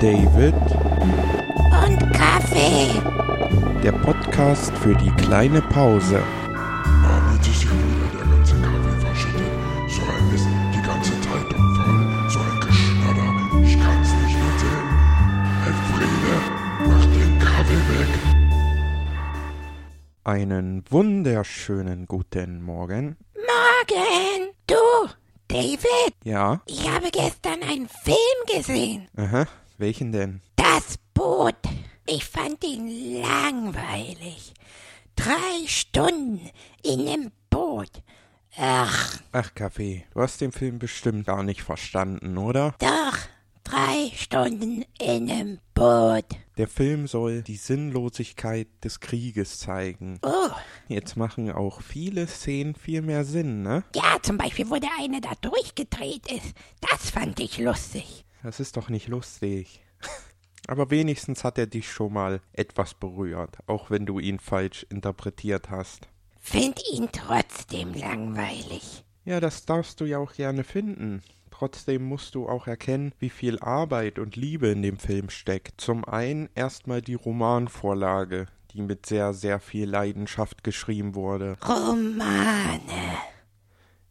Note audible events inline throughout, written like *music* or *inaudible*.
David, und Kaffee. der Podcast für die kleine Pause. Jetzt ist hier wieder der ganze Kaffee verschüttet. So ein Mist, die ganze Zeitung voll. So ein Geschnatter, ich kann's nicht sehen. Elfriede, mach den Kaffee weg. Einen wunderschönen guten Morgen. Morgen. Du, David, Ja, ich habe gestern einen Film gesehen. aha, welchen denn? Das Boot. Ich fand ihn langweilig. Drei Stunden in dem Boot. Ach, Ach, Kaffee, du hast den Film bestimmt gar nicht verstanden, oder? doch. Drei Stunden in einem Boot. Der Film soll die Sinnlosigkeit des Krieges zeigen. Oh, Jetzt machen auch viele Szenen viel mehr Sinn, ne? ja, zum Beispiel, wo der eine da durchgedreht ist. Das fand ich lustig. Das ist doch nicht lustig. *laughs* Aber wenigstens hat er dich schon mal etwas berührt, auch wenn du ihn falsch interpretiert hast. Find ihn trotzdem langweilig. Ja, das darfst du ja auch gerne finden. Trotzdem musst du auch erkennen, wie viel Arbeit und Liebe in dem Film steckt. Zum einen erstmal die Romanvorlage, die mit sehr, sehr viel Leidenschaft geschrieben wurde. Romane.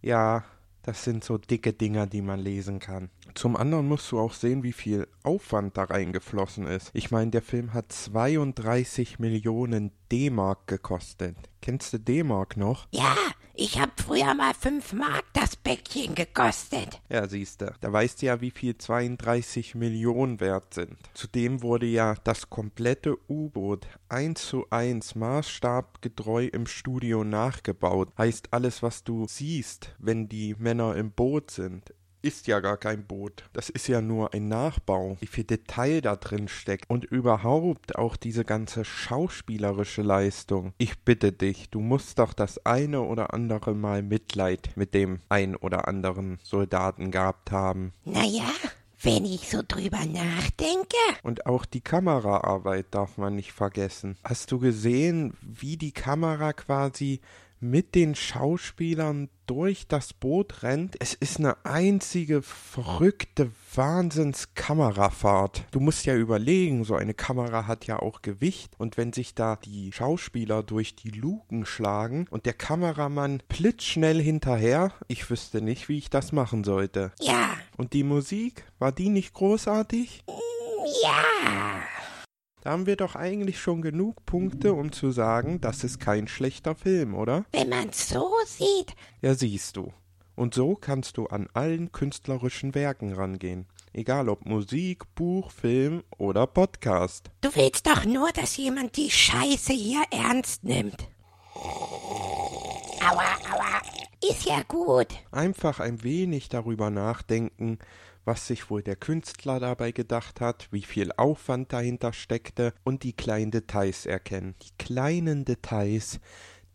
Ja, das sind so dicke Dinger, die man lesen kann. Zum anderen musst du auch sehen, wie viel Aufwand da reingeflossen ist. Ich meine, der Film hat 32 Millionen D-Mark gekostet. Kennst du D-Mark noch? Ja, ich hab früher mal fünf Mark das Päckchen gekostet. Ja, siehste. Da weißt du ja, wie viel 32 Millionen wert sind. Zudem wurde ja das komplette U-Boot eins zu eins maßstabgetreu im Studio nachgebaut. Heißt, alles, was du siehst, wenn die Männer im Boot sind, ist ja gar kein Boot. Das ist ja nur ein Nachbau. Wie viel Detail da drin steckt. Und überhaupt auch diese ganze schauspielerische Leistung. Ich bitte dich, du musst doch das eine oder andere Mal Mitleid mit dem ein oder anderen Soldaten gehabt haben. Naja, wenn ich so drüber nachdenke. Und auch die Kameraarbeit darf man nicht vergessen. Hast du gesehen, wie die Kamera quasi mit den Schauspielern durch das Boot rennt? Es ist eine einzige verrückte Wahnsinns-Kamerafahrt. Du musst ja überlegen, so eine Kamera hat ja auch Gewicht und wenn sich da die Schauspieler durch die Luken schlagen und der Kameramann blitzschnell hinterher, ich wüsste nicht, wie ich das machen sollte. Ja, Und die Musik, war die nicht großartig? ja. Da haben wir doch eigentlich schon genug Punkte, um zu sagen, das ist kein schlechter Film, oder? Wenn man's so sieht. Ja, siehst du. Und so kannst du an allen künstlerischen Werken rangehen. Egal ob Musik, Buch, Film oder Podcast. Du willst doch nur, dass jemand die Scheiße hier ernst nimmt. Aua, aua. Ist ja gut. Einfach ein wenig darüber nachdenken, was sich wohl der Künstler dabei gedacht hat, wie viel Aufwand dahinter steckte und die kleinen Details erkennen. Die kleinen Details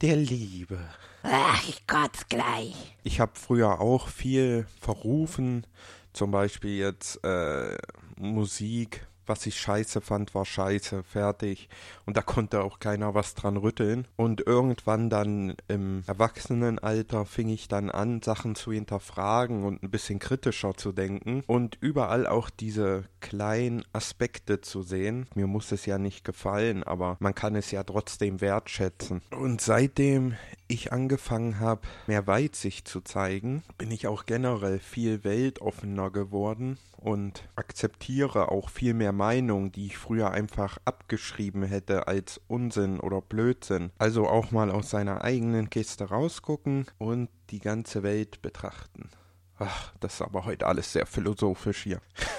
der Liebe. Ach, ich kotz gleich. Ich habe früher auch viel verrufen, zum Beispiel jetzt äh, Musik, was ich scheiße fand, war scheiße, fertig. Und da konnte auch keiner was dran rütteln. Und irgendwann dann im Erwachsenenalter fing ich dann an, Sachen zu hinterfragen und ein bisschen kritischer zu denken und überall auch diese kleinen Aspekte zu sehen. Mir muss es ja nicht gefallen, aber man kann es ja trotzdem wertschätzen. Und seitdem ich angefangen habe, mehr Weitsicht zu zeigen, bin ich auch generell viel weltoffener geworden und akzeptiere auch viel mehr Meinungen, die ich früher einfach abgeschrieben hätte als Unsinn oder Blödsinn. Also auch mal aus seiner eigenen Kiste rausgucken und die ganze Welt betrachten. Ach, das ist aber heute alles sehr philosophisch hier. *laughs*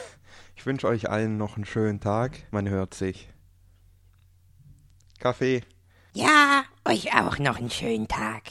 Ich wünsche euch allen noch einen schönen Tag. Man hört sich. Kaffee. Ja, euch auch noch einen schönen Tag.